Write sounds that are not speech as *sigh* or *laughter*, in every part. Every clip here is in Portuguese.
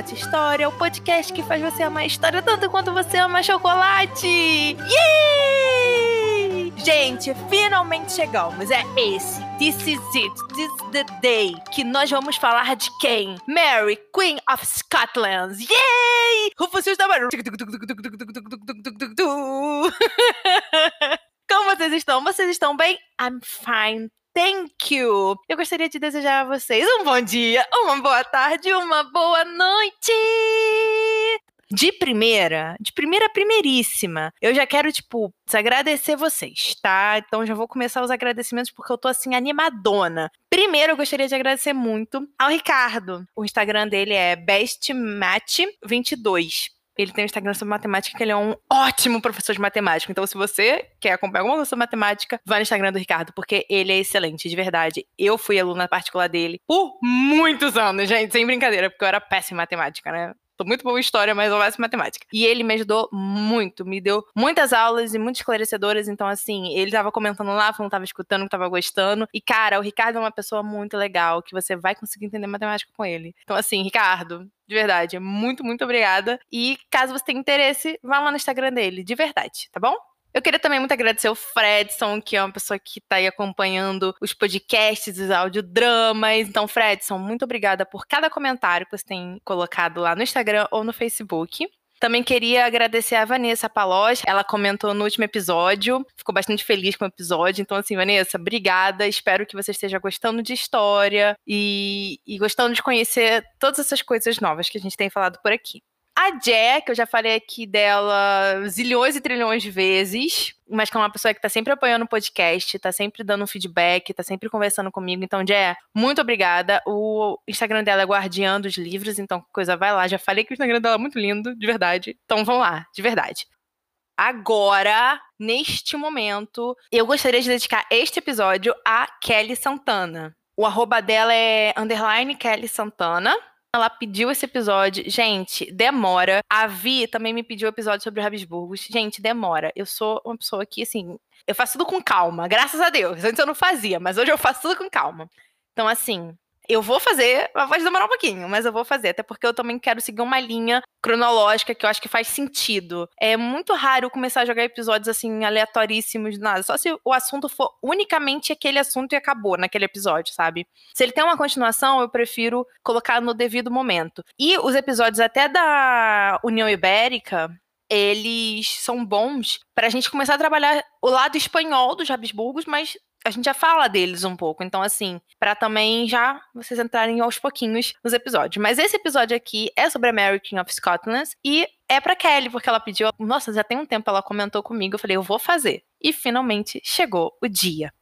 Chocolate História, o podcast que faz você amar a história tanto quanto você ama chocolate! Yay! Gente, finalmente chegamos. É esse. This is it. This is the day que nós vamos falar de quem? Mary, Queen of Scotland. Yay! Rufus da. *laughs* Como vocês estão? Vocês estão bem? I'm fine. Thank you! Eu gostaria de desejar a vocês um bom dia, uma boa tarde, uma boa noite! De primeira, de primeira primeiríssima, eu já quero, tipo, agradecer vocês, tá? Então já vou começar os agradecimentos porque eu tô, assim, animadona. Primeiro, eu gostaria de agradecer muito ao Ricardo. O Instagram dele é bestmatch22. Ele tem um Instagram sobre matemática, que ele é um ótimo professor de matemática. Então, se você quer acompanhar alguma coisa sobre matemática, vá no Instagram do Ricardo, porque ele é excelente, de verdade. Eu fui aluna particular dele por muitos anos, gente, sem brincadeira, porque eu era péssima em matemática, né? Tô muito boa em história, mas eu gosto de matemática. E ele me ajudou muito, me deu muitas aulas e muito esclarecedoras. Então, assim, ele tava comentando lá, falando que tava escutando, que tava gostando. E, cara, o Ricardo é uma pessoa muito legal, que você vai conseguir entender matemática com ele. Então, assim, Ricardo, de verdade, muito, muito obrigada. E caso você tenha interesse, vá lá no Instagram dele, de verdade, tá bom? Eu queria também muito agradecer o Fredson, que é uma pessoa que está aí acompanhando os podcasts, os audiodramas. Então, Fredson, muito obrigada por cada comentário que você tem colocado lá no Instagram ou no Facebook. Também queria agradecer a Vanessa Palós. Ela comentou no último episódio, ficou bastante feliz com o episódio. Então, assim, Vanessa, obrigada. Espero que você esteja gostando de história e, e gostando de conhecer todas essas coisas novas que a gente tem falado por aqui. A Jack, eu já falei aqui dela zilhões e trilhões de vezes, mas que é uma pessoa que tá sempre apoiando o podcast, tá sempre dando feedback, tá sempre conversando comigo. Então, Jack, muito obrigada. O Instagram dela é Guardiã dos Livros, então coisa vai lá. Já falei que o Instagram dela é muito lindo, de verdade. Então vão lá, de verdade. Agora, neste momento, eu gostaria de dedicar este episódio a Kelly Santana. O arroba dela é underline Kelly Santana. Ela pediu esse episódio. Gente, demora. A Vi também me pediu episódio sobre Habsburgos. Gente, demora. Eu sou uma pessoa que, assim, eu faço tudo com calma, graças a Deus. Antes eu não fazia, mas hoje eu faço tudo com calma. Então, assim, eu vou fazer, pode demorar um pouquinho, mas eu vou fazer, até porque eu também quero seguir uma linha cronológica que eu acho que faz sentido. É muito raro começar a jogar episódios assim aleatoríssimos, nada, só se o assunto for unicamente aquele assunto e acabou naquele episódio, sabe? Se ele tem uma continuação, eu prefiro colocar no devido momento. E os episódios até da União Ibérica, eles são bons para a gente começar a trabalhar o lado espanhol dos Habsburgos, mas a gente já fala deles um pouco. Então, assim, para também já vocês entrarem aos pouquinhos nos episódios. Mas esse episódio aqui é sobre American of Scotland e é pra Kelly, porque ela pediu. Nossa, já tem um tempo ela comentou comigo. Eu falei, eu vou fazer. E finalmente chegou o dia.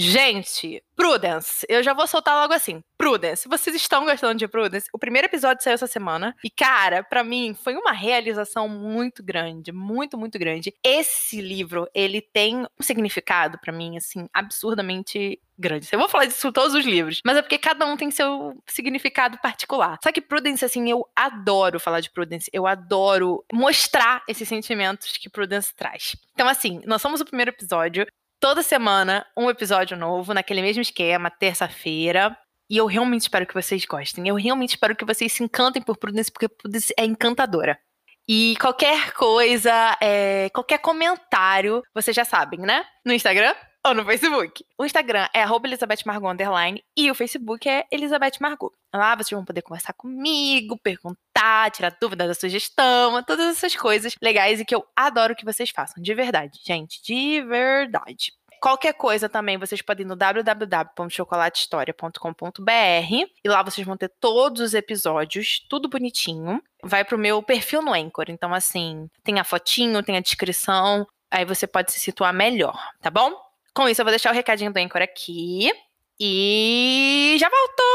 Gente, Prudence, eu já vou soltar logo assim. Prudence, vocês estão gostando de Prudence? O primeiro episódio saiu essa semana e, cara, para mim foi uma realização muito grande, muito, muito grande. Esse livro, ele tem um significado para mim, assim, absurdamente grande. Eu vou falar disso em todos os livros, mas é porque cada um tem seu significado particular. Só que Prudence, assim, eu adoro falar de Prudence, eu adoro mostrar esses sentimentos que Prudence traz. Então, assim, nós somos o primeiro episódio toda semana um episódio novo, naquele mesmo esquema, terça-feira. E eu realmente espero que vocês gostem. Eu realmente espero que vocês se encantem por Prudence, porque Prudence é encantadora. E qualquer coisa, é, qualquer comentário, vocês já sabem, né? No Instagram ou no Facebook. O Instagram é Elizabeth Margot underline e o Facebook é Elizabeth Margot. Lá vocês vão poder conversar comigo, perguntar, tirar dúvidas da sugestão, todas essas coisas legais e que eu adoro que vocês façam. De verdade, gente. De verdade. Qualquer coisa também, vocês podem ir no www.chocolatehistoria.com.br e lá vocês vão ter todos os episódios, tudo bonitinho. Vai pro meu perfil no Anchor. Então, assim, tem a fotinho, tem a descrição. Aí você pode se situar melhor, tá bom? Com isso, eu vou deixar o recadinho do Anchor aqui. E já voltou!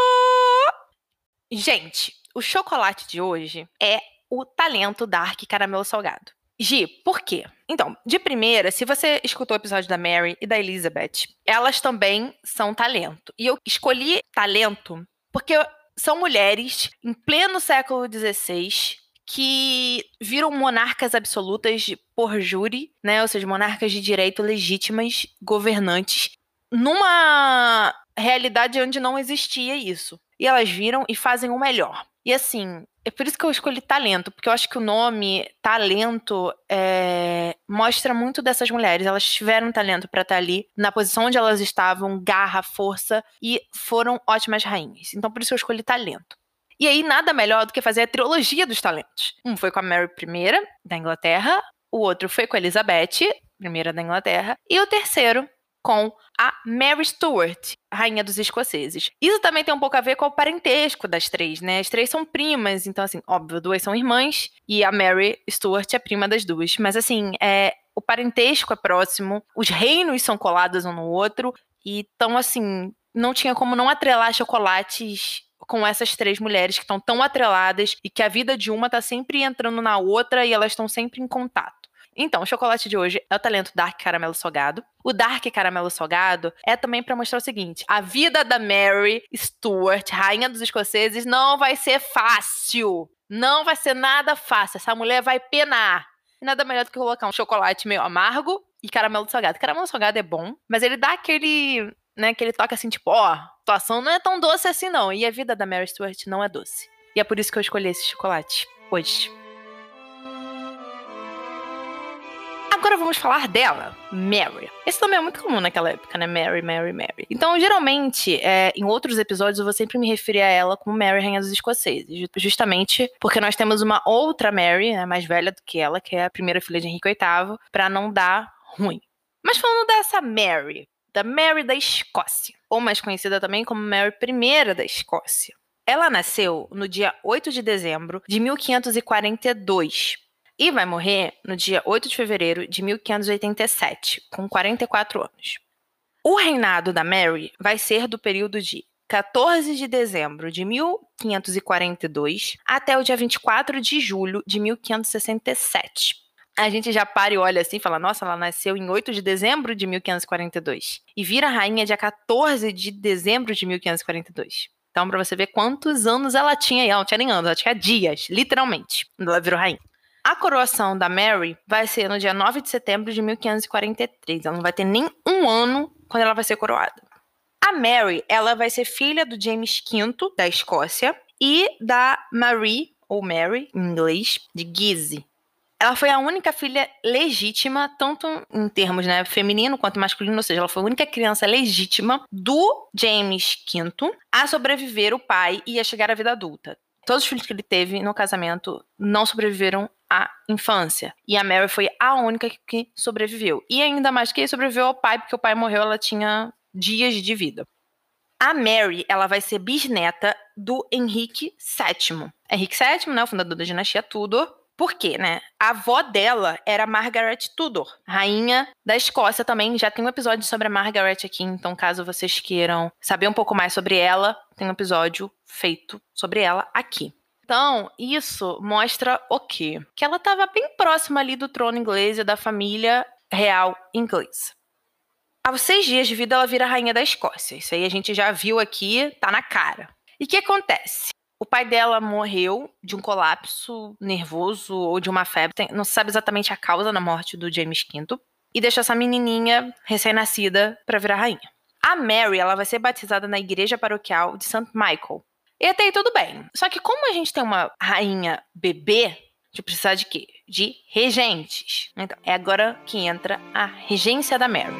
Gente, o chocolate de hoje é o talento Dark Caramelo Salgado. Gi, por quê? Então, de primeira, se você escutou o episódio da Mary e da Elizabeth, elas também são talento. E eu escolhi talento porque são mulheres em pleno século XVI que viram monarcas absolutas por júri, né? Ou seja, monarcas de direito legítimas, governantes, numa realidade onde não existia isso. E elas viram e fazem o melhor. E assim, é por isso que eu escolhi talento, porque eu acho que o nome talento é, mostra muito dessas mulheres. Elas tiveram talento para estar tá ali, na posição onde elas estavam, garra, força, e foram ótimas rainhas. Então por isso eu escolhi talento. E aí, nada melhor do que fazer a trilogia dos talentos. Um foi com a Mary I, da Inglaterra, o outro foi com a Elizabeth, primeira da Inglaterra, e o terceiro com a Mary Stuart, rainha dos escoceses. Isso também tem um pouco a ver com o parentesco das três, né? As três são primas, então assim, óbvio, duas são irmãs e a Mary Stuart é prima das duas. Mas assim, é, o parentesco é próximo, os reinos são colados um no outro, e então assim, não tinha como não atrelar chocolates com essas três mulheres que estão tão atreladas e que a vida de uma tá sempre entrando na outra e elas estão sempre em contato. Então, o chocolate de hoje é o talento Dark Caramelo Salgado. O Dark Caramelo Salgado é também para mostrar o seguinte: a vida da Mary Stuart, rainha dos escoceses, não vai ser fácil. Não vai ser nada fácil. Essa mulher vai penar. E nada melhor do que colocar um chocolate meio amargo e caramelo salgado. Caramelo salgado é bom, mas ele dá aquele, né, aquele toque assim, tipo, ó, situação não é tão doce assim não. E a vida da Mary Stuart não é doce. E é por isso que eu escolhi esse chocolate hoje. Agora vamos falar dela, Mary. Esse nome é muito comum naquela época, né? Mary, Mary, Mary. Então, geralmente, é, em outros episódios, eu vou sempre me referir a ela como Mary, Rainha dos Escoceses. Justamente porque nós temos uma outra Mary, né, mais velha do que ela, que é a primeira filha de Henrique VIII, para não dar ruim. Mas falando dessa Mary, da Mary da Escócia, ou mais conhecida também como Mary I da Escócia. Ela nasceu no dia 8 de dezembro de 1542 e vai morrer no dia 8 de fevereiro de 1587, com 44 anos. O reinado da Mary vai ser do período de 14 de dezembro de 1542 até o dia 24 de julho de 1567. A gente já para e olha assim fala: nossa, ela nasceu em 8 de dezembro de 1542 e vira rainha dia 14 de dezembro de 1542. Então, para você ver quantos anos ela tinha, ela não tinha nem anos, ela tinha dias, literalmente, quando ela virou rainha. A coroação da Mary vai ser no dia 9 de setembro de 1543. Ela não vai ter nem um ano quando ela vai ser coroada. A Mary, ela vai ser filha do James V da Escócia e da Marie, ou Mary em inglês, de Guise. Ela foi a única filha legítima, tanto em termos né, feminino quanto masculino, ou seja, ela foi a única criança legítima do James V a sobreviver o pai e a chegar à vida adulta. Todos os filhos que ele teve no casamento não sobreviveram à infância. E a Mary foi a única que sobreviveu. E ainda mais que sobreviveu ao pai, porque o pai morreu, ela tinha dias de vida. A Mary, ela vai ser bisneta do Henrique VII. Henrique VII, né, o fundador da dinastia Tudor, por quê, né? A avó dela era Margaret Tudor, rainha da Escócia também. Já tem um episódio sobre a Margaret aqui, então caso vocês queiram saber um pouco mais sobre ela, tem um episódio feito sobre ela aqui. Então, isso mostra o quê? Que ela estava bem próxima ali do trono inglês e da família real inglesa. Aos seis dias de vida, ela vira rainha da Escócia. Isso aí a gente já viu aqui, tá na cara. E o que acontece? O pai dela morreu de um colapso nervoso ou de uma febre. Não se sabe exatamente a causa da morte do James V. E deixou essa menininha recém-nascida para virar rainha. A Mary, ela vai ser batizada na igreja paroquial de St. Michael. E até aí tudo bem. Só que como a gente tem uma rainha bebê, a gente precisa de quê? De regentes. Então, é agora que entra a regência da Mary.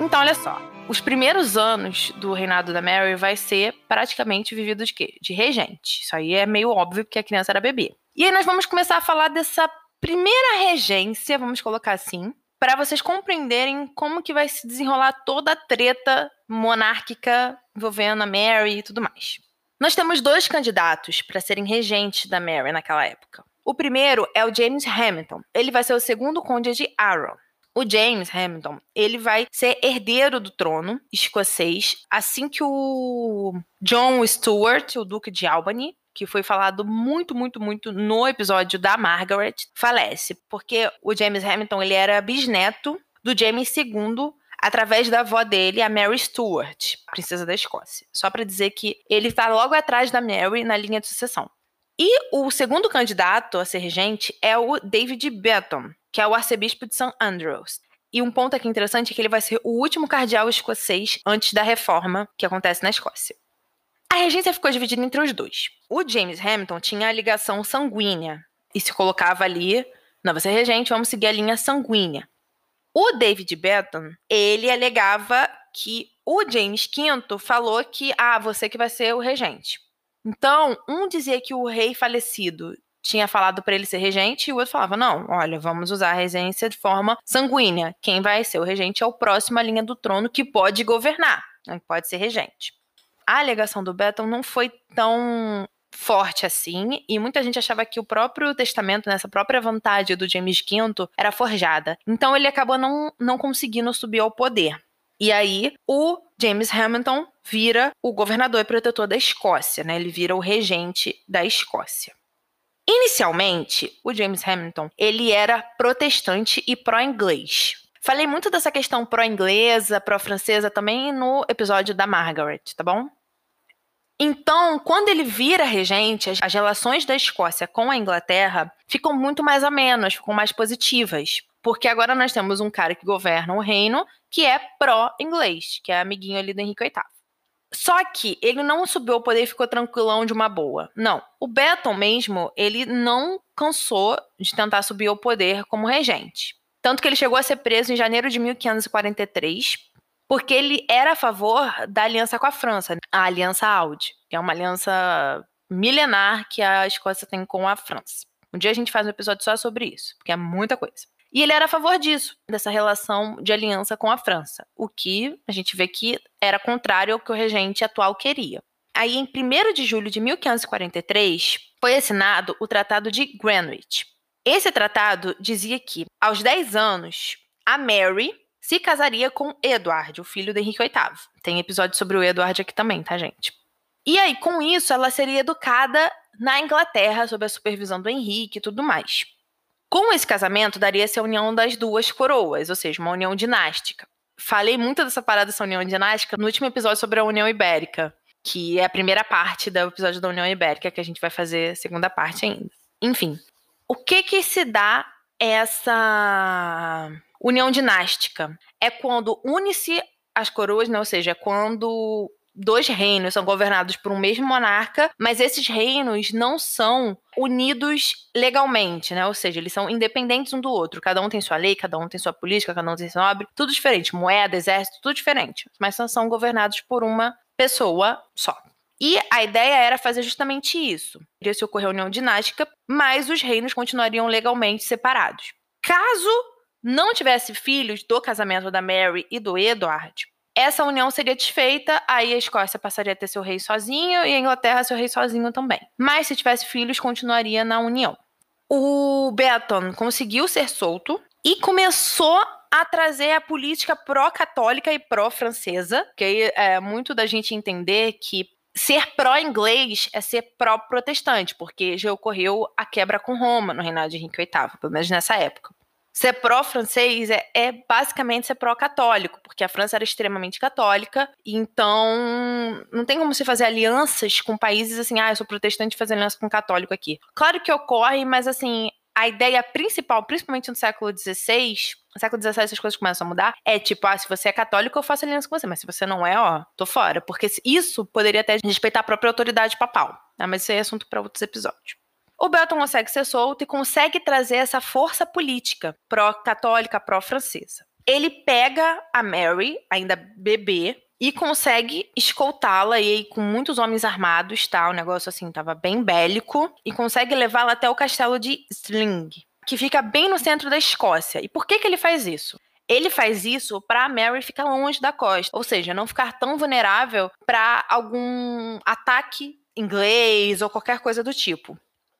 Então, olha só os primeiros anos do reinado da Mary vai ser praticamente vivido de quê? De regente. Isso aí é meio óbvio porque a criança era bebê. E aí nós vamos começar a falar dessa primeira regência, vamos colocar assim, para vocês compreenderem como que vai se desenrolar toda a treta monárquica envolvendo a Mary e tudo mais. Nós temos dois candidatos para serem regentes da Mary naquela época. O primeiro é o James Hamilton. Ele vai ser o segundo conde de Arran. O James Hamilton, ele vai ser herdeiro do trono escocês assim que o John Stuart, o Duque de Albany, que foi falado muito, muito, muito no episódio da Margaret, falece, porque o James Hamilton ele era bisneto do James II através da avó dele, a Mary Stuart, princesa da Escócia. Só para dizer que ele está logo atrás da Mary na linha de sucessão. E o segundo candidato a ser regente é o David Benton, que é o arcebispo de St. Andrews. E um ponto aqui interessante é que ele vai ser o último cardeal escocês antes da reforma que acontece na Escócia. A regência ficou dividida entre os dois. O James Hamilton tinha a ligação sanguínea e se colocava ali, não, você é regente, vamos seguir a linha sanguínea. O David Benton, ele alegava que o James V falou que, ah, você que vai ser o regente. Então, um dizia que o rei falecido tinha falado para ele ser regente e o outro falava: não, olha, vamos usar a regência de forma sanguínea. Quem vai ser o regente é o próximo à linha do trono que pode governar, né, que pode ser regente. A alegação do Beton não foi tão forte assim, e muita gente achava que o próprio testamento, nessa própria vontade do James V, era forjada. Então ele acabou não, não conseguindo subir ao poder. E aí, o James Hamilton vira o governador e protetor da Escócia, né? Ele vira o regente da Escócia. Inicialmente, o James Hamilton, ele era protestante e pró-inglês. Falei muito dessa questão pró-inglesa, pró-francesa também no episódio da Margaret, tá bom? Então, quando ele vira regente, as relações da Escócia com a Inglaterra ficam muito mais amenas, ficam mais positivas. Porque agora nós temos um cara que governa o reino que é pró-inglês, que é amiguinho ali do Henrique VIII. Só que ele não subiu ao poder e ficou tranquilão de uma boa. Não. O Beton mesmo, ele não cansou de tentar subir ao poder como regente. Tanto que ele chegou a ser preso em janeiro de 1543, porque ele era a favor da aliança com a França, a Aliança Audi, que é uma aliança milenar que a Escócia tem com a França. Um dia a gente faz um episódio só sobre isso, porque é muita coisa. E ele era a favor disso, dessa relação de aliança com a França, o que a gente vê que era contrário ao que o regente atual queria. Aí, em 1 de julho de 1543, foi assinado o Tratado de Greenwich. Esse tratado dizia que, aos 10 anos, a Mary se casaria com Edward, o filho de Henrique VIII. Tem episódio sobre o Edward aqui também, tá, gente? E aí, com isso, ela seria educada na Inglaterra, sob a supervisão do Henrique e tudo mais. Com esse casamento, daria-se a união das duas coroas, ou seja, uma união dinástica. Falei muito dessa parada dessa união dinástica no último episódio sobre a União Ibérica, que é a primeira parte do episódio da União Ibérica, que a gente vai fazer segunda parte ainda. Enfim, o que que se dá essa união dinástica? É quando une-se as coroas, né? ou seja, é quando dois reinos são governados por um mesmo monarca, mas esses reinos não são unidos legalmente, né? Ou seja, eles são independentes um do outro. Cada um tem sua lei, cada um tem sua política, cada um tem seu nobre, tudo diferente. Moeda, exército, tudo diferente. Mas são governados por uma pessoa só. E a ideia era fazer justamente isso. Iria se ocorrer a união dinástica, mas os reinos continuariam legalmente separados. Caso não tivesse filhos do casamento da Mary e do Edward, essa união seria desfeita, aí a Escócia passaria a ter seu rei sozinho e a Inglaterra seu rei sozinho também. Mas se tivesse filhos, continuaria na união. O Beaton conseguiu ser solto e começou a trazer a política pró-católica e pró-francesa, que é muito da gente entender que ser pró-inglês é ser pró-protestante, porque já ocorreu a quebra com Roma no reinado de Henrique VIII, pelo menos nessa época ser pró-francês é, é, basicamente ser pró-católico, porque a França era extremamente católica, então não tem como você fazer alianças com países assim, ah, eu sou protestante fazer aliança com católico aqui. Claro que ocorre, mas assim, a ideia principal, principalmente no século XVI, no século XVII essas coisas começam a mudar, é tipo, ah, se você é católico, eu faço aliança com você, mas se você não é, ó, tô fora. Porque isso poderia até respeitar a própria autoridade papal, né? mas isso é assunto para outros episódios. O Belton consegue ser solto e consegue trazer essa força política pró-católica, pró-francesa. Ele pega a Mary, ainda bebê, e consegue escoltá-la e com muitos homens armados, tá? O negócio assim tava bem bélico e consegue levá-la até o castelo de Sling, que fica bem no centro da Escócia. E por que que ele faz isso? Ele faz isso para Mary ficar longe da costa, ou seja, não ficar tão vulnerável para algum ataque inglês ou qualquer coisa do tipo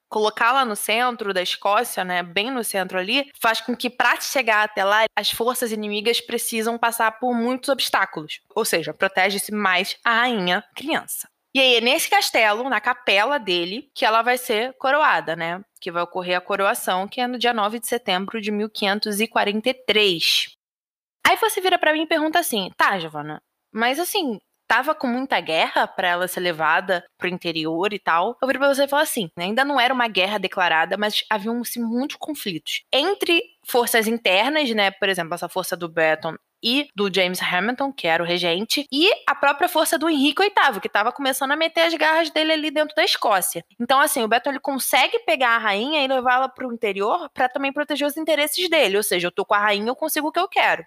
colocá-la no centro da Escócia, né, bem no centro ali, faz com que para chegar até lá as forças inimigas precisam passar por muitos obstáculos. Ou seja, protege-se mais a rainha criança. E aí é nesse castelo, na capela dele, que ela vai ser coroada, né? Que vai ocorrer a coroação, que é no dia 9 de setembro de 1543. Aí você vira para mim e pergunta assim: "Tá, Giovana, mas assim, tava com muita guerra para ela ser levada pro interior e tal. Eu virei pra você e assim: ainda não era uma guerra declarada, mas haviam assim, muitos conflitos entre forças internas, né? Por exemplo, essa força do Beton e do James Hamilton, que era o regente, e a própria força do Henrique VIII, que estava começando a meter as garras dele ali dentro da Escócia. Então, assim, o Beton ele consegue pegar a rainha e levá-la para o interior para também proteger os interesses dele. Ou seja, eu tô com a rainha, eu consigo o que eu quero.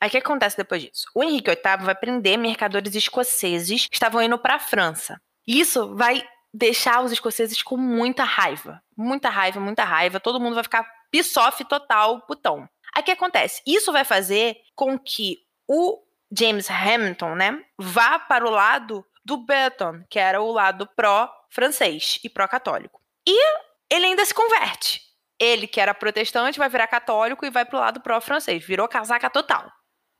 Aí o que acontece depois disso? O Henrique VIII vai prender mercadores escoceses que estavam indo para a França. Isso vai deixar os escoceses com muita raiva. Muita raiva, muita raiva. Todo mundo vai ficar pisoff total, putão. Aí o que acontece? Isso vai fazer com que o James Hamilton, né, vá para o lado do Beton, que era o lado pró-francês e pró-católico. E ele ainda se converte. Ele, que era protestante, vai virar católico e vai para o lado pró-francês. Virou casaca total.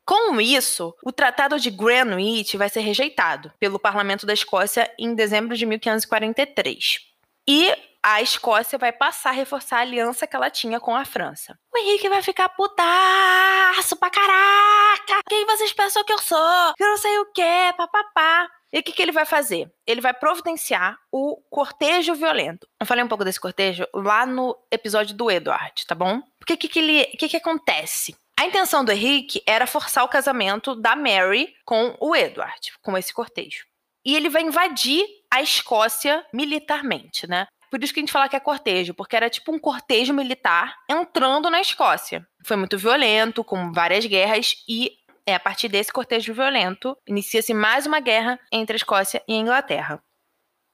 Com isso, o Tratado de Greenwich vai ser rejeitado pelo Parlamento da Escócia em dezembro de 1543. E a Escócia vai passar a reforçar a aliança que ela tinha com a França. O Henrique vai ficar putaço pra caraca! Quem vocês pensam que eu sou? Eu não sei o que, papapá. E o que, que ele vai fazer? Ele vai providenciar o cortejo violento. Eu falei um pouco desse cortejo lá no episódio do Edward, tá bom? Porque o que, que, que, que acontece? A intenção do Henrique era forçar o casamento da Mary com o Edward, com esse cortejo. E ele vai invadir a Escócia militarmente, né? Por isso que a gente fala que é cortejo, porque era tipo um cortejo militar entrando na Escócia. Foi muito violento, com várias guerras, e é a partir desse cortejo violento inicia-se mais uma guerra entre a Escócia e a Inglaterra.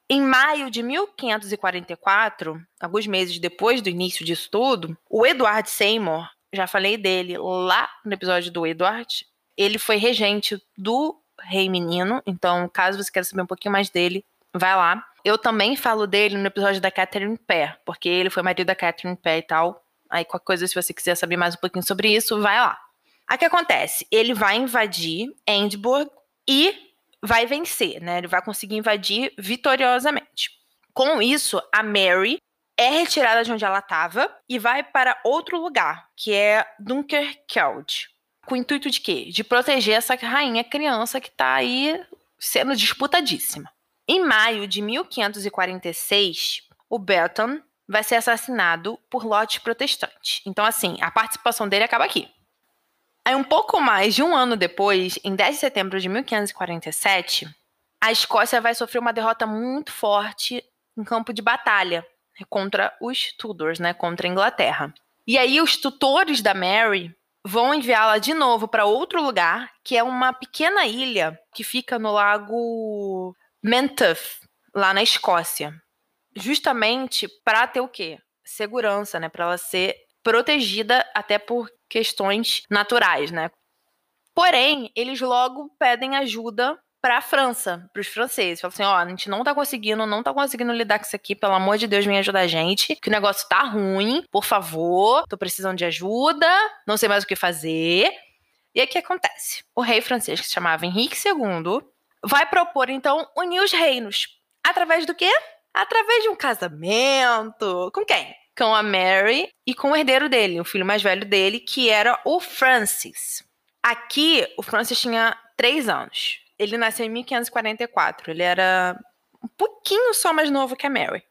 Em maio de 1544, alguns meses depois do início disso tudo, o Edward Seymour já falei dele lá no episódio do Edward. Ele foi regente do Rei Menino, então caso você queira saber um pouquinho mais dele, vai lá. Eu também falo dele no episódio da Catherine Pé, porque ele foi marido da Catherine Pé e tal. Aí qualquer coisa, se você quiser saber mais um pouquinho sobre isso, vai lá. O que acontece? Ele vai invadir Edinburgh e vai vencer, né? Ele vai conseguir invadir vitoriosamente. Com isso, a Mary é retirada de onde ela estava e vai para outro lugar, que é Dunkerque. Com o intuito de quê? De proteger essa rainha criança que está aí sendo disputadíssima. Em maio de 1546, o Belton vai ser assassinado por lotes protestantes. Então, assim, a participação dele acaba aqui. Aí, um pouco mais de um ano depois, em 10 de setembro de 1547, a Escócia vai sofrer uma derrota muito forte em campo de batalha, contra os Tudors, né, contra a Inglaterra. E aí os tutores da Mary vão enviá-la de novo para outro lugar, que é uma pequena ilha que fica no lago Menteith, lá na Escócia. Justamente para ter o quê? Segurança, né, para ela ser protegida até por questões naturais, né? Porém, eles logo pedem ajuda para a França, para os franceses. Fala assim, ó, a gente não tá conseguindo, não tá conseguindo lidar com isso aqui, pelo amor de Deus, me ajuda a gente, que o negócio tá ruim, por favor, tô precisando de ajuda, não sei mais o que fazer. E aí o que acontece? O rei francês, que se chamava Henrique II, vai propor então unir os reinos. Através do quê? Através de um casamento. Com quem? Com a Mary e com o herdeiro dele, o filho mais velho dele, que era o Francis. Aqui, o Francis tinha três anos. Ele nasceu em 1544. Ele era um pouquinho só mais novo que a Mary.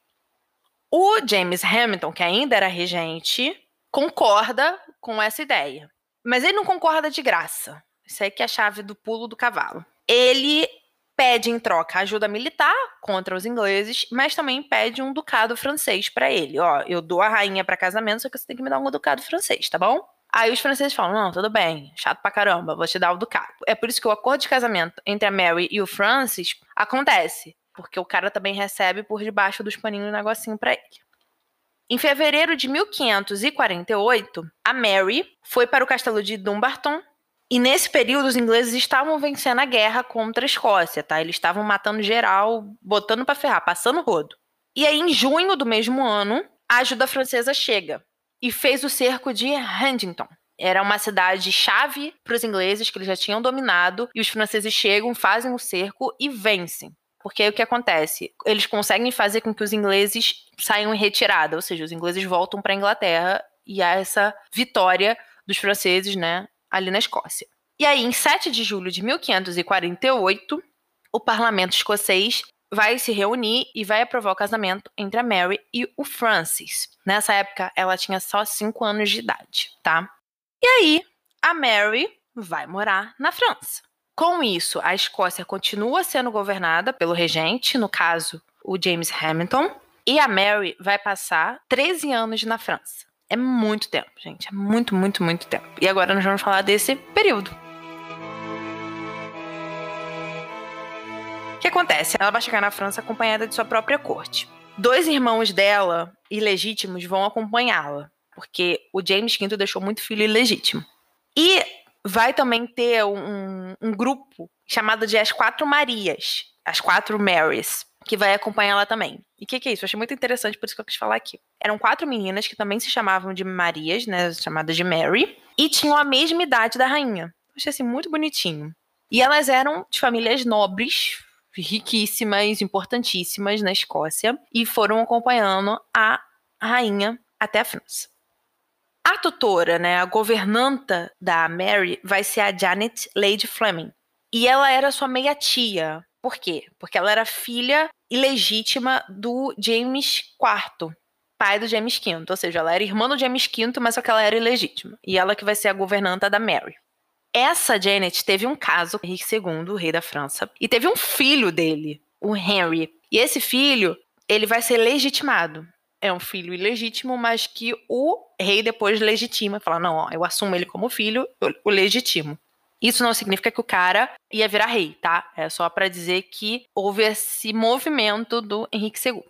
O James Hamilton, que ainda era regente, concorda com essa ideia. Mas ele não concorda de graça. Isso aí que é a chave do pulo do cavalo. Ele pede em troca ajuda militar contra os ingleses, mas também pede um ducado francês para ele. Ó, eu dou a rainha para casamento, só que você tem que me dar um ducado francês, tá bom? Aí os franceses falam: não, tudo bem, chato pra caramba, vou te dar o ducado. É por isso que o acordo de casamento entre a Mary e o Francis acontece, porque o cara também recebe por debaixo dos paninhos um negocinho pra ele. Em fevereiro de 1548, a Mary foi para o castelo de Dumbarton. E nesse período, os ingleses estavam vencendo a guerra contra a Escócia, tá? Eles estavam matando geral, botando para ferrar, passando rodo. E aí, em junho do mesmo ano, a ajuda francesa chega e fez o cerco de Huntington. Era uma cidade-chave para os ingleses que eles já tinham dominado, e os franceses chegam, fazem o cerco e vencem. Porque aí o que acontece? Eles conseguem fazer com que os ingleses saiam em retirada, ou seja, os ingleses voltam para a Inglaterra e há essa vitória dos franceses, né, ali na Escócia. E aí, em 7 de julho de 1548, o parlamento escocês vai se reunir e vai aprovar o casamento entre a Mary e o Francis. Nessa época, ela tinha só 5 anos de idade, tá? E aí, a Mary vai morar na França. Com isso, a Escócia continua sendo governada pelo regente, no caso, o James Hamilton, e a Mary vai passar 13 anos na França. É muito tempo, gente. É muito, muito, muito tempo. E agora nós vamos falar desse período. Que acontece? Ela vai chegar na França acompanhada de sua própria corte. Dois irmãos dela, ilegítimos, vão acompanhá-la, porque o James V deixou muito filho ilegítimo. E vai também ter um, um grupo chamado de As Quatro Marias, as Quatro Marys, que vai acompanhar ela também. E o que, que, é isso? Eu achei muito interessante, por isso que eu quis falar aqui. Eram quatro meninas que também se chamavam de Marias, né? Chamadas de Mary, e tinham a mesma idade da rainha. Eu achei assim muito bonitinho. E elas eram de famílias nobres, riquíssimas, importantíssimas na Escócia, e foram acompanhando a rainha até a França. A tutora, né, a governanta da Mary, vai ser a Janet Lady Fleming. E ela era sua meia-tia, por quê? Porque ela era filha ilegítima do James IV, pai do James V. Ou seja, ela era irmã do James V, mas só que ela era ilegítima. E ela que vai ser a governanta da Mary. Essa Janet teve um caso com Henrique II, o rei da França, e teve um filho dele, o Henry. E esse filho, ele vai ser legitimado. É um filho ilegítimo, mas que o rei depois legitima, fala: não, ó, eu assumo ele como filho, eu o legitimo. Isso não significa que o cara ia virar rei, tá? É só para dizer que houve esse movimento do Henrique II.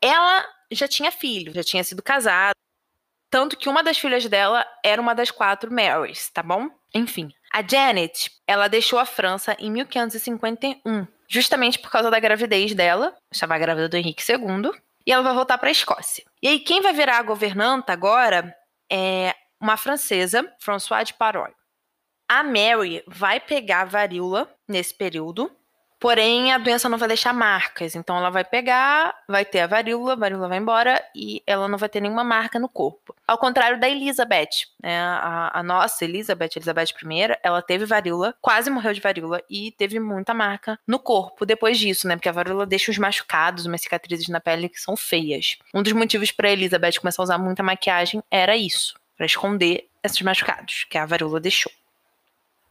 Ela já tinha filho, já tinha sido casada, tanto que uma das filhas dela era uma das quatro Marys, tá bom? Enfim, a Janet, ela deixou a França em 1551, justamente por causa da gravidez dela, estava grávida do Henrique II, e ela vai voltar para a Escócia. E aí quem vai virar a governanta agora é uma francesa, Françoise de Paroy. A Mary vai pegar varíola nesse período, porém a doença não vai deixar marcas. Então ela vai pegar, vai ter a varíola, a varíola vai embora e ela não vai ter nenhuma marca no corpo. Ao contrário da Elizabeth, né? a, a nossa Elizabeth, Elizabeth I, ela teve varíola, quase morreu de varíola e teve muita marca no corpo depois disso, né? Porque a varíola deixa os machucados, umas cicatrizes na pele que são feias. Um dos motivos para Elizabeth começar a usar muita maquiagem era isso, para esconder esses machucados que a varíola deixou.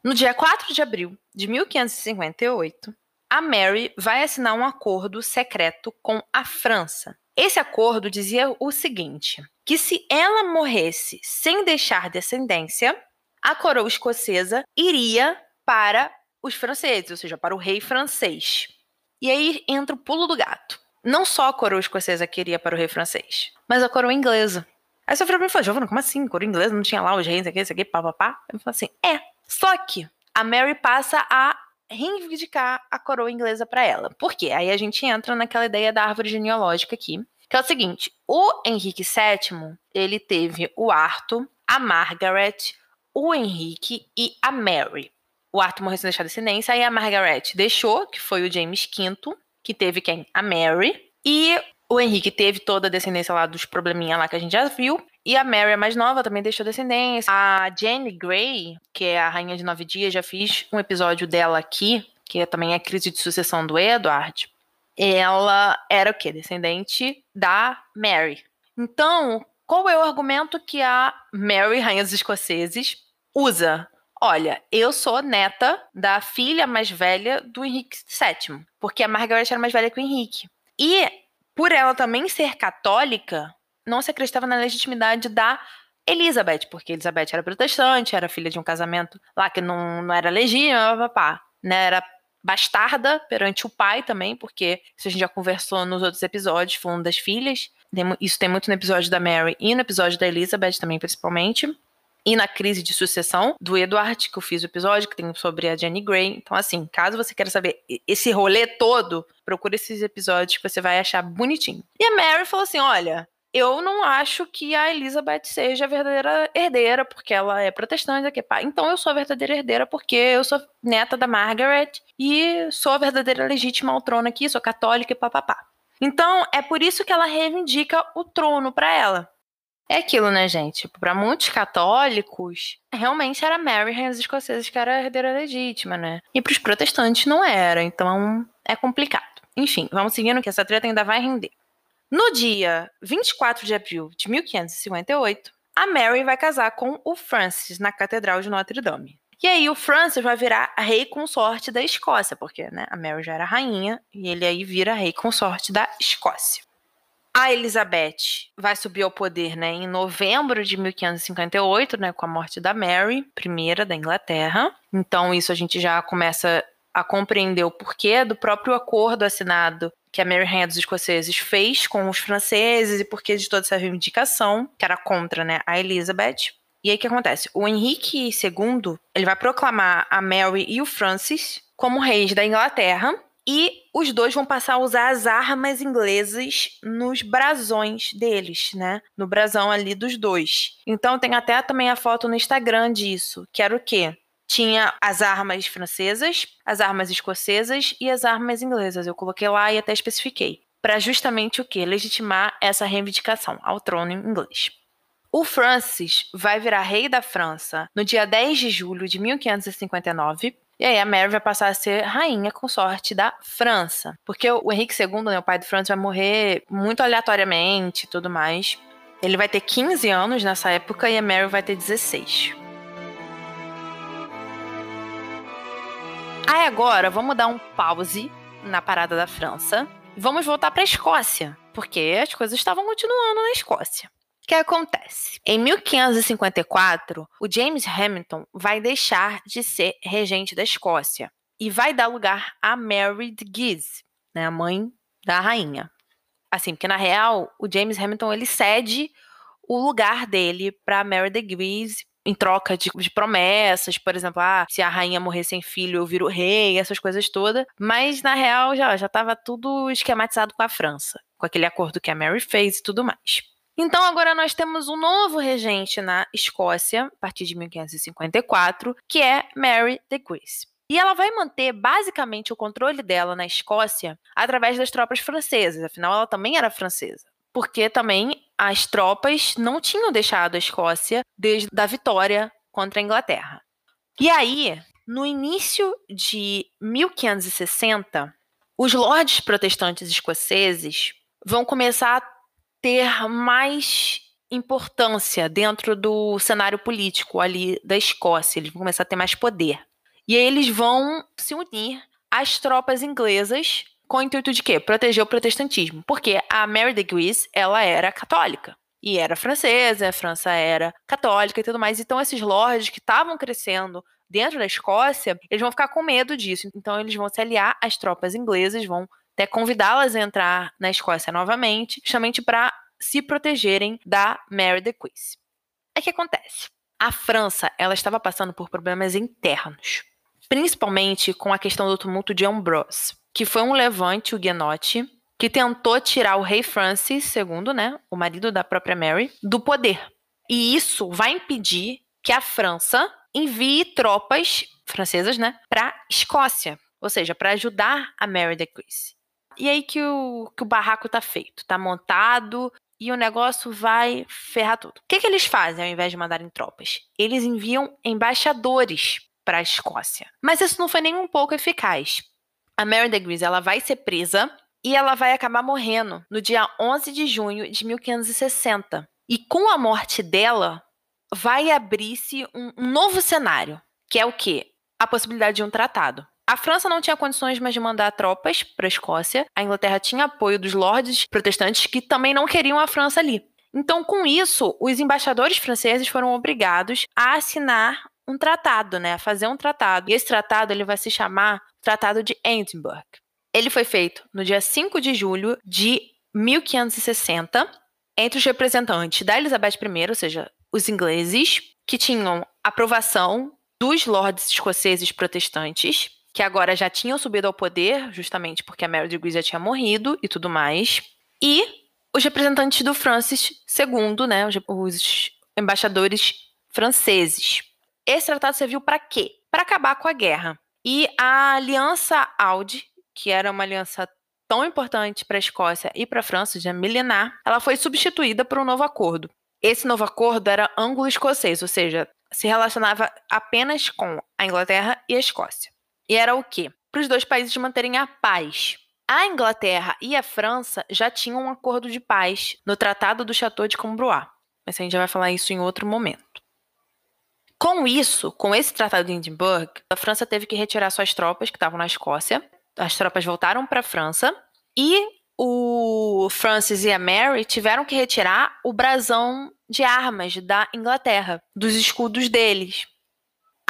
No dia 4 de abril de 1558, a Mary vai assinar um acordo secreto com a França. Esse acordo dizia o seguinte: que se ela morresse sem deixar descendência, a coroa escocesa iria para os franceses, ou seja, para o rei francês. E aí entra o pulo do gato. Não só a coroa escocesa queria para o rei francês, mas a coroa inglesa. Aí falou pra mim, como assim? Coroa inglesa não tinha lá os reis, aqui, isso aqui, papapá? Eu falei assim, é, só que a Mary passa a reivindicar a coroa inglesa para ela. Por quê? Aí a gente entra naquela ideia da árvore genealógica aqui, que é o seguinte: o Henrique VII, ele teve o Arthur, a Margaret, o Henrique e a Mary. O Arthur morreu sem deixar descendência, aí a Margaret deixou, que foi o James V, que teve quem? A Mary. E o Henrique teve toda a descendência lá dos probleminha lá que a gente já viu. E a Mary, a mais nova, também deixou descendência. A Jane Grey, que é a Rainha de Nove Dias, já fiz um episódio dela aqui, que é também a crise de sucessão do Edward. Ela era o quê? Descendente da Mary. Então, qual é o argumento que a Mary, Rainha dos Escoceses, usa? Olha, eu sou neta da filha mais velha do Henrique VII, porque a Margaret era mais velha que o Henrique. E, por ela também ser católica, não se acreditava na legitimidade da Elizabeth, porque Elizabeth era protestante, era filha de um casamento lá que não, não era legítimo, papá, né? Era bastarda perante o pai também, porque isso a gente já conversou nos outros episódios, falando das filhas. Isso tem muito no episódio da Mary e no episódio da Elizabeth também, principalmente e na crise de sucessão do Edward, que eu fiz o episódio, que tem sobre a Jenny Gray. Então, assim, caso você queira saber esse rolê todo, procure esses episódios que você vai achar bonitinho. E a Mary falou assim: olha, eu não acho que a Elizabeth seja a verdadeira herdeira, porque ela é protestante, aqui, pá. Então eu sou a verdadeira herdeira porque eu sou neta da Margaret e sou a verdadeira legítima ao trono aqui, sou católica e papapá. Então é por isso que ela reivindica o trono para ela. É aquilo, né, gente? Para muitos católicos, realmente era Mary, rainha dos escoceses, que era a herdeira legítima, né? E para os protestantes não era, então é complicado. Enfim, vamos seguindo que essa treta ainda vai render. No dia 24 de abril de 1558, a Mary vai casar com o Francis na Catedral de Notre Dame. E aí o Francis vai virar rei consorte da Escócia, porque né, a Mary já era rainha e ele aí vira rei consorte da Escócia. A Elizabeth vai subir ao poder né, em novembro de 1558, né, com a morte da Mary, primeira da Inglaterra. Então, isso a gente já começa a compreender o porquê do próprio acordo assinado que a Mary Rainha dos Escoceses fez com os franceses e porquê de toda essa reivindicação, que era contra né, a Elizabeth. E aí o que acontece? O Henrique II ele vai proclamar a Mary e o Francis como reis da Inglaterra e os dois vão passar a usar as armas inglesas nos brasões deles, né? No brasão ali dos dois. Então tem até também a foto no Instagram disso, que era o quê? Tinha as armas francesas, as armas escocesas e as armas inglesas. Eu coloquei lá e até especifiquei. Para justamente o quê? Legitimar essa reivindicação ao trono inglês. O Francis vai virar rei da França no dia 10 de julho de 1559 e aí a Mary vai passar a ser rainha consorte da França. Porque o Henrique II, né, o pai do Francis, vai morrer muito aleatoriamente e tudo mais. Ele vai ter 15 anos nessa época e a Mary vai ter 16. Aí agora, vamos dar um pause na parada da França. Vamos voltar para a Escócia, porque as coisas estavam continuando na Escócia que acontece? Em 1554, o James Hamilton vai deixar de ser regente da Escócia e vai dar lugar a Mary de Guise, né, a mãe da rainha. Assim, porque na real, o James Hamilton ele cede o lugar dele para Mary de Guise em troca de, de, promessas, por exemplo, ah, se a rainha morrer sem filho, eu viro rei, essas coisas todas. Mas na real já estava tudo esquematizado com a França, com aquele acordo que a Mary fez e tudo mais. Então agora nós temos um novo regente na Escócia, a partir de 1554, que é Mary de Guise. E ela vai manter basicamente o controle dela na Escócia através das tropas francesas, afinal ela também era francesa. Porque também as tropas não tinham deixado a Escócia desde a vitória contra a Inglaterra. E aí, no início de 1560, os lordes protestantes escoceses vão começar a ter mais importância dentro do cenário político ali da Escócia. Eles vão começar a ter mais poder. E aí eles vão se unir às tropas inglesas com o intuito de quê? Proteger o protestantismo. Porque a Mary de Guise, ela era católica. E era francesa, a França era católica e tudo mais. Então esses lords que estavam crescendo dentro da Escócia, eles vão ficar com medo disso. Então eles vão se aliar às tropas inglesas, vão até convidá-las a entrar na Escócia novamente, justamente para se protegerem da Mary de Guise. É que acontece. A França, ela estava passando por problemas internos, principalmente com a questão do tumulto de Ambrose, que foi um levante huguenote que tentou tirar o rei Francis II, né, o marido da própria Mary, do poder. E isso vai impedir que a França envie tropas francesas, né, para Escócia, ou seja, para ajudar a Mary de Guise. E aí que o, que o barraco tá feito, tá montado e o negócio vai ferrar tudo. O que, que eles fazem ao invés de mandarem tropas? Eles enviam embaixadores para a Escócia. Mas isso não foi nem um pouco eficaz. A Mary DeGrees ela vai ser presa e ela vai acabar morrendo no dia 11 de junho de 1560. E com a morte dela, vai abrir-se um, um novo cenário, que é o quê? A possibilidade de um tratado. A França não tinha condições mais de mandar tropas para a Escócia. A Inglaterra tinha apoio dos lordes protestantes que também não queriam a França ali. Então, com isso, os embaixadores franceses foram obrigados a assinar um tratado, né, fazer um tratado. E esse tratado ele vai se chamar Tratado de Edinburgh. Ele foi feito no dia 5 de julho de 1560 entre os representantes da Elizabeth I, ou seja, os ingleses, que tinham aprovação dos lordes escoceses protestantes, que agora já tinham subido ao poder, justamente porque a Mary de Guise já tinha morrido e tudo mais. E os representantes do Francis II, né, os embaixadores franceses. Esse tratado serviu para quê? Para acabar com a guerra. E a Aliança Audi, que era uma aliança tão importante para a Escócia e para a França, já milenar, ela foi substituída por um novo acordo. Esse novo acordo era anglo-escocês, ou seja, se relacionava apenas com a Inglaterra e a Escócia. E era o quê? Para os dois países manterem a paz. A Inglaterra e a França já tinham um acordo de paz no Tratado do Château de Cambrois. Mas a gente já vai falar isso em outro momento. Com isso, com esse Tratado de Edinburgh, a França teve que retirar suas tropas que estavam na Escócia. As tropas voltaram para a França e o Francis e a Mary tiveram que retirar o brasão de armas da Inglaterra, dos escudos deles.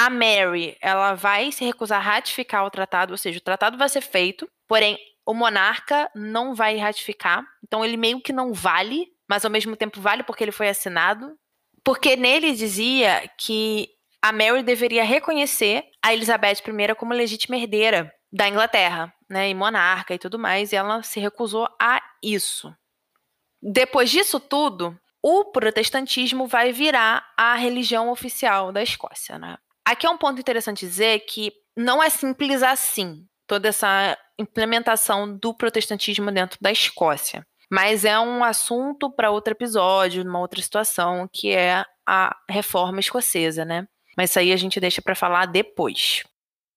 A Mary, ela vai se recusar a ratificar o tratado, ou seja, o tratado vai ser feito, porém o monarca não vai ratificar, então ele meio que não vale, mas ao mesmo tempo vale porque ele foi assinado, porque nele dizia que a Mary deveria reconhecer a Elizabeth I como legítima herdeira da Inglaterra, né, e monarca e tudo mais, e ela se recusou a isso. Depois disso tudo, o protestantismo vai virar a religião oficial da Escócia, né? Aqui é um ponto interessante dizer que não é simples assim toda essa implementação do protestantismo dentro da Escócia. Mas é um assunto para outro episódio, numa outra situação, que é a reforma escocesa, né? Mas isso aí a gente deixa para falar depois.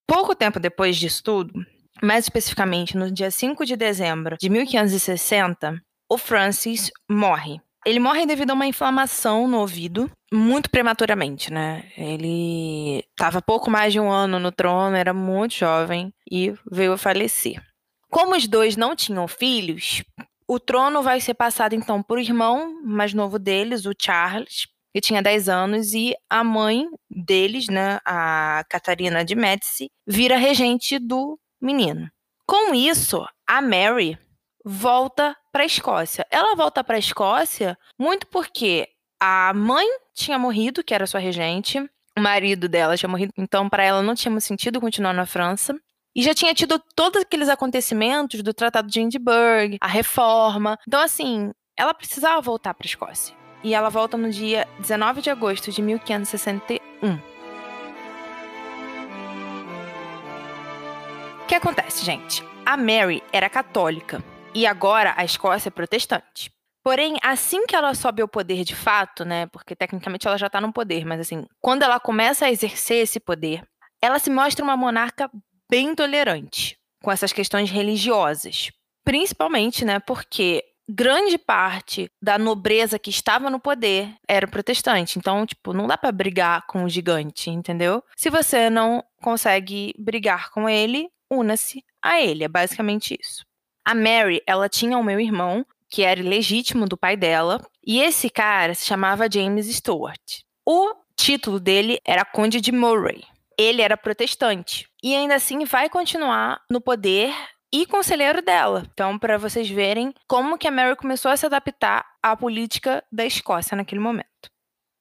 Pouco tempo depois disso tudo, mais especificamente no dia 5 de dezembro de 1560, o Francis morre. Ele morre devido a uma inflamação no ouvido, muito prematuramente, né? Ele estava pouco mais de um ano no trono, era muito jovem e veio a falecer. Como os dois não tinham filhos, o trono vai ser passado então por irmão mais novo deles, o Charles, que tinha 10 anos, e a mãe deles, né, a Catarina de Médici, vira regente do menino. Com isso, a Mary volta para a Escócia. Ela volta para a Escócia muito porque a mãe tinha morrido, que era sua regente, o marido dela tinha morrido, então para ela não tinha sentido continuar na França. E já tinha tido todos aqueles acontecimentos do Tratado de Edinburgh, a reforma. Então, assim, ela precisava voltar para a Escócia. E ela volta no dia 19 de agosto de 1561. O que acontece, gente? A Mary era católica e agora a Escócia é protestante. Porém, assim que ela sobe ao poder de fato, né? Porque tecnicamente ela já está no poder, mas assim, quando ela começa a exercer esse poder, ela se mostra uma monarca bem tolerante com essas questões religiosas. Principalmente, né? Porque grande parte da nobreza que estava no poder era protestante. Então, tipo, não dá para brigar com o gigante, entendeu? Se você não consegue brigar com ele, una-se a ele. É basicamente isso. A Mary, ela tinha o meu irmão, que era legítimo do pai dela, e esse cara se chamava James Stuart. O título dele era Conde de Murray. Ele era protestante e ainda assim vai continuar no poder e conselheiro dela. Então, para vocês verem como que a Mary começou a se adaptar à política da Escócia naquele momento.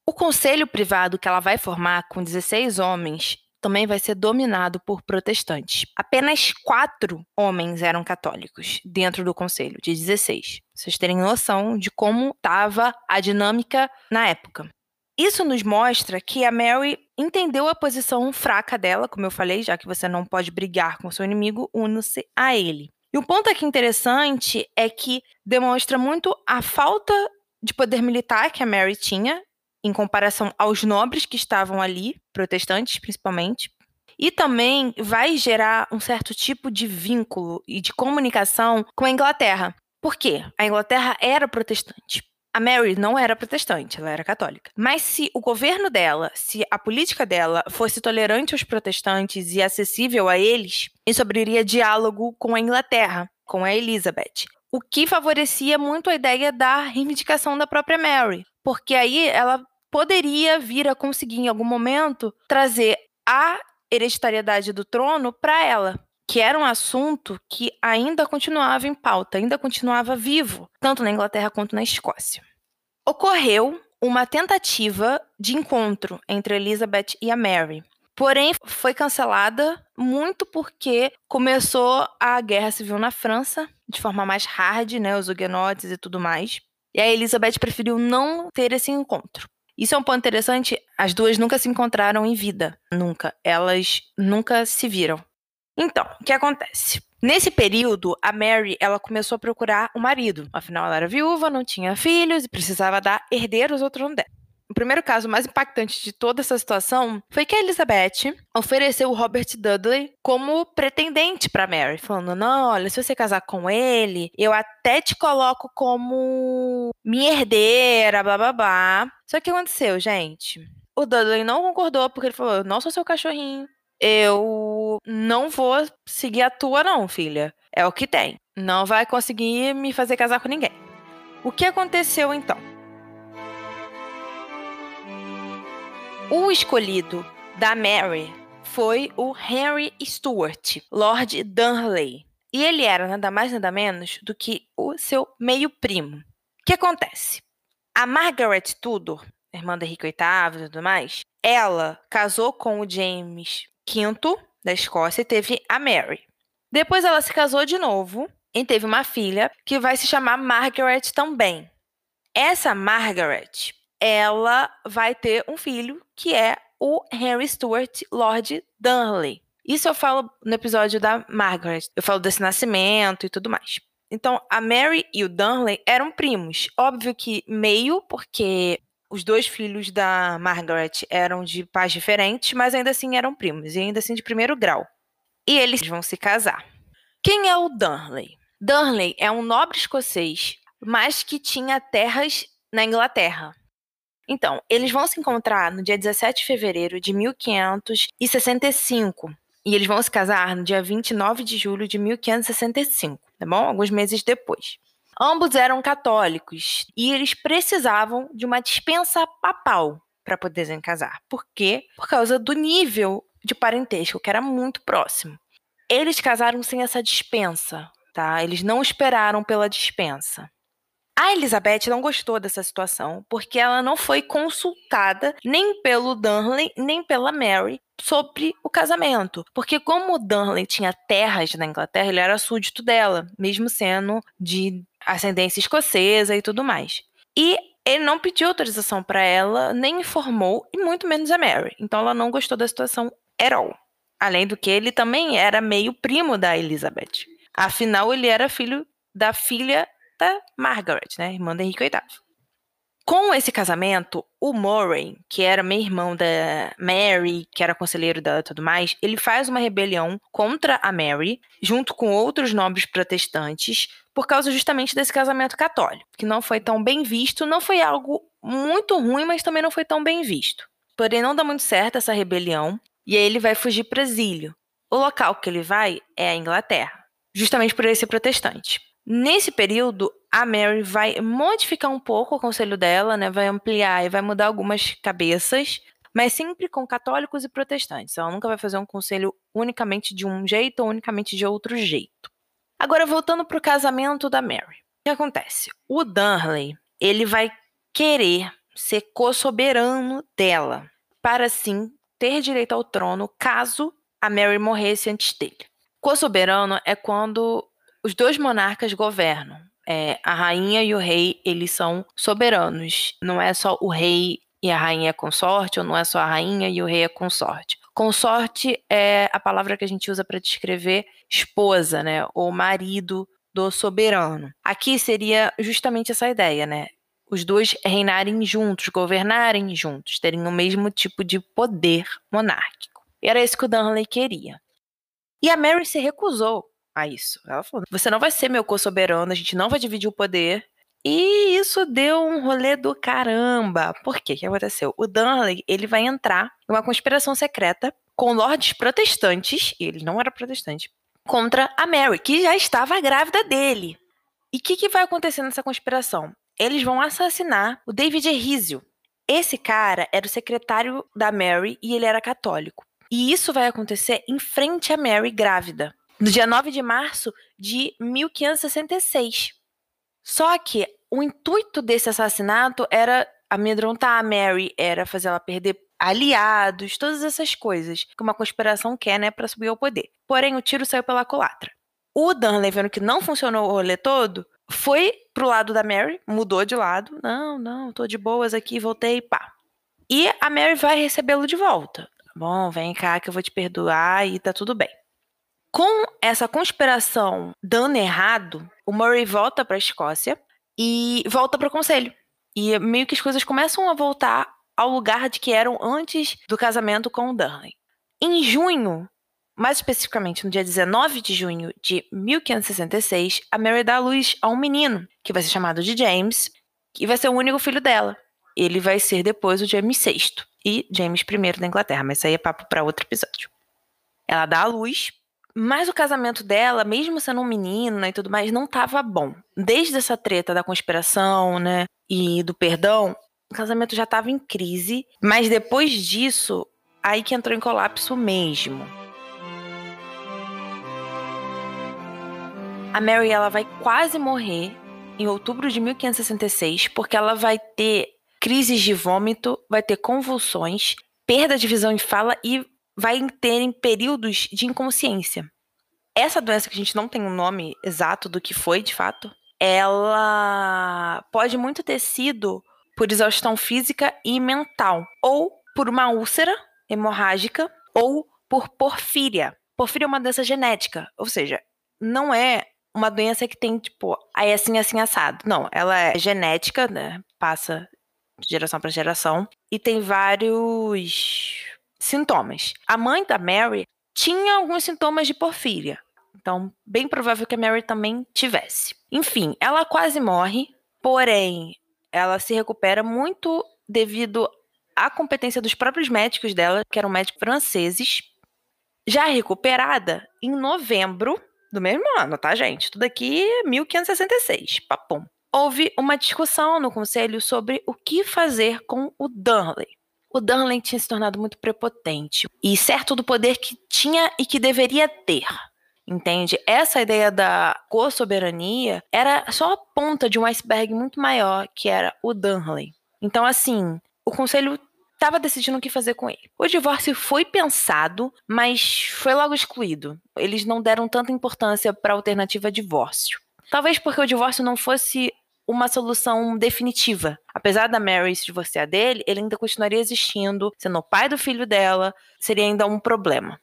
O conselho privado que ela vai formar com 16 homens também vai ser dominado por protestantes. Apenas quatro homens eram católicos dentro do conselho, de 16. Vocês terem noção de como estava a dinâmica na época. Isso nos mostra que a Mary entendeu a posição fraca dela, como eu falei, já que você não pode brigar com seu inimigo, une-se a ele. E o ponto aqui interessante é que demonstra muito a falta de poder militar que a Mary tinha em comparação aos nobres que estavam ali, protestantes principalmente, e também vai gerar um certo tipo de vínculo e de comunicação com a Inglaterra. Por quê? A Inglaterra era protestante. A Mary não era protestante, ela era católica. Mas se o governo dela, se a política dela fosse tolerante aos protestantes e acessível a eles, isso abriria diálogo com a Inglaterra, com a Elizabeth. O que favorecia muito a ideia da reivindicação da própria Mary, porque aí ela poderia vir a conseguir em algum momento trazer a hereditariedade do trono para ela, que era um assunto que ainda continuava em pauta, ainda continuava vivo, tanto na Inglaterra quanto na Escócia. Ocorreu uma tentativa de encontro entre Elizabeth e a Mary. Porém, foi cancelada muito porque começou a guerra civil na França, de forma mais hard, né, os huguenotes e tudo mais. E a Elizabeth preferiu não ter esse encontro. Isso é um ponto interessante. As duas nunca se encontraram em vida. Nunca. Elas nunca se viram. Então, o que acontece? Nesse período, a Mary ela começou a procurar um marido. Afinal, ela era viúva, não tinha filhos e precisava dar herdeiros ao trono dela. o primeiro caso mais impactante de toda essa situação foi que a Elizabeth ofereceu o Robert Dudley como pretendente para Mary, falando: "Não, olha, se você casar com ele, eu até te coloco como minha herdeira, blá blá blá". Só que o que aconteceu, gente? O Dudley não concordou porque ele falou: "Não sou seu cachorrinho. Eu não vou seguir a tua não, filha. É o que tem. Não vai conseguir me fazer casar com ninguém". O que aconteceu então? O escolhido da Mary foi o Henry Stuart, Lord Dunley. E ele era nada mais nada menos do que o seu meio primo. O que acontece? A Margaret Tudor, irmã do Henrique VIII e tudo mais, ela casou com o James V da Escócia e teve a Mary. Depois ela se casou de novo e teve uma filha que vai se chamar Margaret também. Essa Margaret ela vai ter um filho que é o Henry Stuart Lord Dunley. Isso eu falo no episódio da Margaret. Eu falo desse nascimento e tudo mais. Então, a Mary e o Dunley eram primos. Óbvio que meio, porque os dois filhos da Margaret eram de pais diferentes, mas ainda assim eram primos, e ainda assim de primeiro grau. E eles vão se casar. Quem é o Dunley? Dunley é um nobre escocês, mas que tinha terras na Inglaterra. Então, eles vão se encontrar no dia 17 de fevereiro de 1565 e eles vão se casar no dia 29 de julho de 1565, tá bom? Alguns meses depois. Ambos eram católicos e eles precisavam de uma dispensa papal para poderem casar. Por quê? Por causa do nível de parentesco, que era muito próximo. Eles casaram sem essa dispensa, tá? Eles não esperaram pela dispensa. A Elizabeth não gostou dessa situação porque ela não foi consultada nem pelo Dunley nem pela Mary sobre o casamento. Porque como o Dunley tinha terras na Inglaterra, ele era súdito dela, mesmo sendo de ascendência escocesa e tudo mais. E ele não pediu autorização para ela, nem informou, e muito menos a Mary. Então ela não gostou da situação at all. Além do que ele também era meio primo da Elizabeth. Afinal, ele era filho da filha da Margaret, né, irmã de Henrique VIII. Com esse casamento, o Murray, que era meio irmão da Mary, que era conselheiro dela e tudo mais, ele faz uma rebelião contra a Mary, junto com outros nobres protestantes, por causa justamente desse casamento católico, que não foi tão bem visto, não foi algo muito ruim, mas também não foi tão bem visto. Porém, não dá muito certo essa rebelião, e aí ele vai fugir para exílio. O local que ele vai é a Inglaterra, justamente por ele ser protestante. Nesse período, a Mary vai modificar um pouco o conselho dela, né? Vai ampliar e vai mudar algumas cabeças, mas sempre com católicos e protestantes. Ela nunca vai fazer um conselho unicamente de um jeito ou unicamente de outro jeito. Agora, voltando para o casamento da Mary. O que acontece? O Dunley, ele vai querer ser co-soberano dela, para assim ter direito ao trono caso a Mary morresse antes dele. Co-soberano é quando os dois monarcas governam. É, a rainha e o rei, eles são soberanos. Não é só o rei e a rainha é consorte, ou não é só a rainha e o rei é consorte. Consorte é a palavra que a gente usa para descrever esposa, né? Ou marido do soberano. Aqui seria justamente essa ideia, né? Os dois reinarem juntos, governarem juntos, terem o mesmo tipo de poder monárquico. Era isso que o Darnley queria. E a Mary se recusou a isso. Ela falou: você não vai ser meu co-soberano, a gente não vai dividir o poder. E isso deu um rolê do caramba. Por quê? O que aconteceu? O Dunley, ele vai entrar em uma conspiração secreta com lordes protestantes, e ele não era protestante, contra a Mary, que já estava grávida dele. E o que, que vai acontecer nessa conspiração? Eles vão assassinar o David Errizio. Esse cara era o secretário da Mary e ele era católico. E isso vai acontecer em frente a Mary grávida no dia 9 de março de 1566. Só que o intuito desse assassinato era amedrontar a Mary, era fazer ela perder aliados, todas essas coisas que uma conspiração quer, né, para subir ao poder. Porém, o tiro saiu pela culatra. O Dunley, vendo que não funcionou o rolê todo, foi pro lado da Mary, mudou de lado. Não, não, tô de boas aqui, voltei, pá. E a Mary vai recebê-lo de volta. Tá bom, vem cá que eu vou te perdoar e tá tudo bem. Com essa conspiração dando errado, o Murray volta para a Escócia e volta para o conselho. E meio que as coisas começam a voltar ao lugar de que eram antes do casamento com o Darnley. Em junho, mais especificamente no dia 19 de junho de 1566, a Mary dá luz a um menino, que vai ser chamado de James, que vai ser o único filho dela. Ele vai ser depois o James VI e James I da Inglaterra, mas isso aí é papo para outro episódio. Ela dá à luz, mas o casamento dela, mesmo sendo um menino né, e tudo mais, não estava bom. Desde essa treta da conspiração, né, e do perdão, o casamento já estava em crise, mas depois disso, aí que entrou em colapso mesmo. A Mary ela vai quase morrer em outubro de 1566 porque ela vai ter crises de vômito, vai ter convulsões, perda de visão e fala e vai ter períodos de inconsciência. Essa doença que a gente não tem um nome exato do que foi, de fato, ela pode muito ter sido por exaustão física e mental, ou por uma úlcera hemorrágica, ou por porfíria. Porfíria é uma doença genética, ou seja, não é uma doença que tem, tipo, aí assim, assim, assado. Não, ela é genética, né? Passa de geração para geração. E tem vários sintomas. A mãe da Mary tinha alguns sintomas de porfíria. Então, bem provável que a Mary também tivesse. Enfim, ela quase morre, porém, ela se recupera muito devido à competência dos próprios médicos dela, que eram médicos franceses. Já recuperada, em novembro do mesmo ano, tá, gente? Tudo aqui é 1566, papum. Houve uma discussão no conselho sobre o que fazer com o Darnley. O Darnley tinha se tornado muito prepotente e certo do poder que tinha e que deveria ter. Entende? Essa ideia da co-soberania era só a ponta de um iceberg muito maior, que era o Darnley. Então, assim, o conselho estava decidindo o que fazer com ele. O divórcio foi pensado, mas foi logo excluído. Eles não deram tanta importância para a alternativa divórcio. Talvez porque o divórcio não fosse uma solução definitiva. Apesar da Mary se divorciar dele, ele ainda continuaria existindo, sendo o pai do filho dela, seria ainda um problema.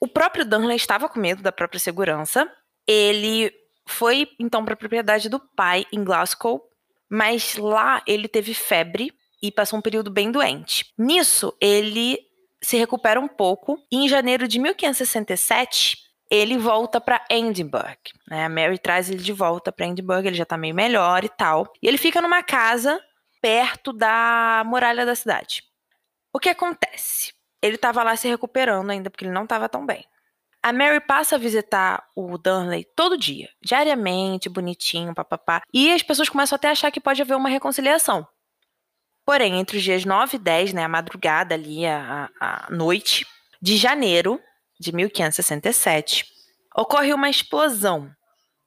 O próprio Dunley estava com medo da própria segurança. Ele foi então para a propriedade do pai em Glasgow, mas lá ele teve febre e passou um período bem doente. Nisso, ele se recupera um pouco e em janeiro de 1567 ele volta para Edinburgh. Né? A Mary traz ele de volta para Edinburgh, ele já tá meio melhor e tal. E ele fica numa casa perto da muralha da cidade. O que acontece? Ele estava lá se recuperando ainda porque ele não estava tão bem. A Mary passa a visitar o Durnley todo dia, diariamente, bonitinho, papapá. E as pessoas começam até a achar que pode haver uma reconciliação. Porém, entre os dias 9 e 10, né, a madrugada ali, a, a noite de janeiro de 1567, ocorre uma explosão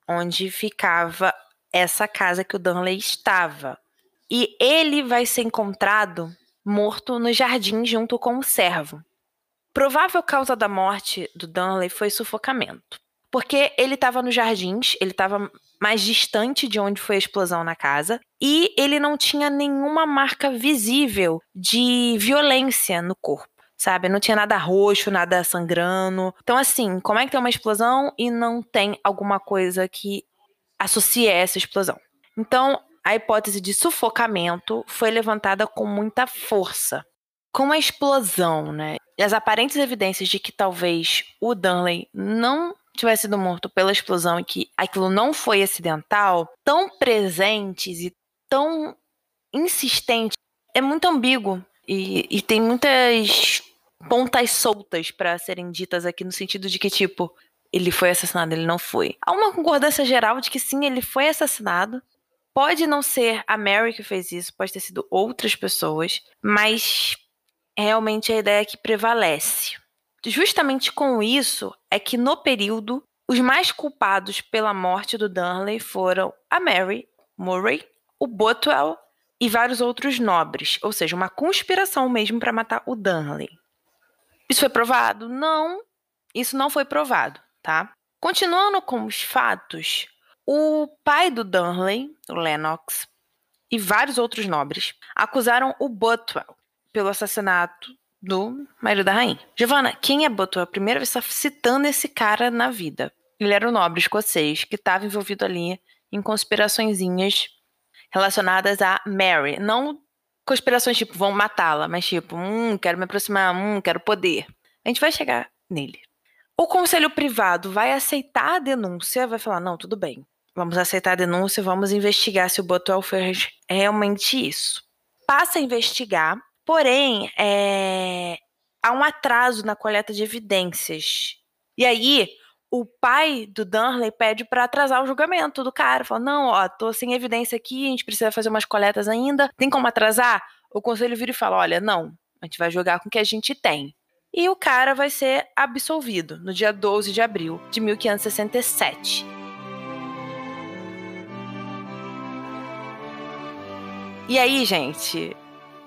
onde ficava essa casa que o Dunley estava. E ele vai ser encontrado morto no jardim junto com o servo. Provável causa da morte do Dunley foi sufocamento, porque ele estava nos jardins, ele estava mais distante de onde foi a explosão na casa, e ele não tinha nenhuma marca visível de violência no corpo. Sabe, não tinha nada roxo, nada sangrando. Então, assim, como é que tem uma explosão e não tem alguma coisa que associe essa explosão? Então, a hipótese de sufocamento foi levantada com muita força. Com a explosão, né? As aparentes evidências de que talvez o Dunley não tivesse sido morto pela explosão e que aquilo não foi acidental, tão presentes e tão insistentes, é muito ambíguo e, e tem muitas pontas soltas para serem ditas aqui no sentido de que tipo ele foi assassinado, ele não foi. Há uma concordância geral de que sim, ele foi assassinado. Pode não ser a Mary que fez isso, pode ter sido outras pessoas, mas realmente a ideia que prevalece justamente com isso é que no período os mais culpados pela morte do Darnley foram a Mary Murray, o Bothwell e vários outros nobres, ou seja, uma conspiração mesmo para matar o Darnley. Isso foi provado? Não, isso não foi provado, tá? Continuando com os fatos, o pai do Darnley, o Lennox, e vários outros nobres acusaram o Bothwell pelo assassinato do marido da rainha. Giovanna, quem é primeira vez que está citando esse cara na vida. Ele era um nobre escocês que estava envolvido ali em conspiraçõezinhas relacionadas a Mary. Não conspirações tipo, vão matá-la, mas tipo, hum, quero me aproximar, hum, quero poder. A gente vai chegar nele. O conselho privado vai aceitar a denúncia, vai falar, não, tudo bem. Vamos aceitar a denúncia, vamos investigar se o Botwell fez realmente isso. Passa a investigar, porém, é... há um atraso na coleta de evidências. E aí, o pai do Dunley pede para atrasar o julgamento do cara. Fala: não, ó, tô sem evidência aqui, a gente precisa fazer umas coletas ainda. Tem como atrasar? O conselho vira e fala: olha, não, a gente vai jogar com o que a gente tem. E o cara vai ser absolvido no dia 12 de abril de 1567. E aí, gente,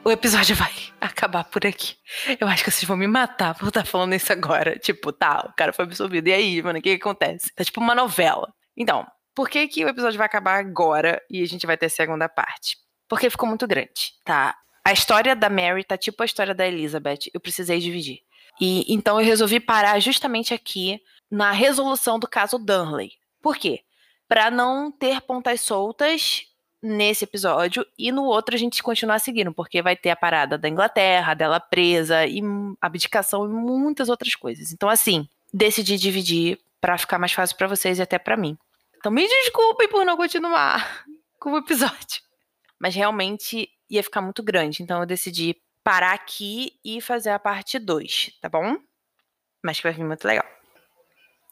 o episódio vai acabar por aqui. Eu acho que vocês vão me matar por estar falando isso agora. Tipo, tá, o cara foi absolvido. E aí, mano, o que, que acontece? Tá tipo uma novela. Então, por que, que o episódio vai acabar agora e a gente vai ter a segunda parte? Porque ficou muito grande, tá? A história da Mary tá tipo a história da Elizabeth. Eu precisei dividir. E então eu resolvi parar justamente aqui na resolução do caso Dunley. Por quê? Para não ter pontas soltas nesse episódio e no outro a gente continuar seguindo, porque vai ter a parada da Inglaterra, dela presa e abdicação e muitas outras coisas. Então assim, decidi dividir para ficar mais fácil para vocês e até para mim. Então me desculpem por não continuar *laughs* com o episódio, mas realmente ia ficar muito grande, então eu decidi parar aqui e fazer a parte 2, tá bom? Mas que vai vir muito legal.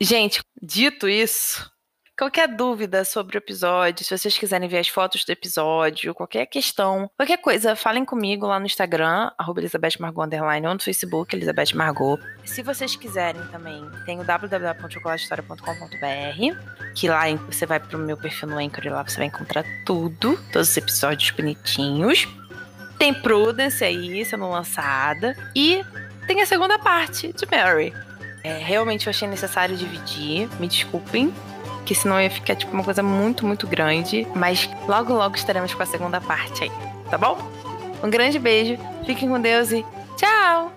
Gente, dito isso, Qualquer dúvida sobre o episódio, se vocês quiserem ver as fotos do episódio, qualquer questão, qualquer coisa, falem comigo lá no Instagram, arroba Elizabeth Margot ou no Facebook, Elizabeth Margot. Se vocês quiserem também, tem o www.chocolatehistoria.com.br, que lá você vai pro meu perfil no Anchor e lá você vai encontrar tudo, todos os episódios bonitinhos. Tem Prudence aí, sendo lançada. E tem a segunda parte de Mary. É, realmente eu achei necessário dividir, me desculpem que senão ia ficar tipo uma coisa muito, muito grande. Mas logo, logo estaremos com a segunda parte aí, tá bom? Um grande beijo, fiquem com Deus e tchau!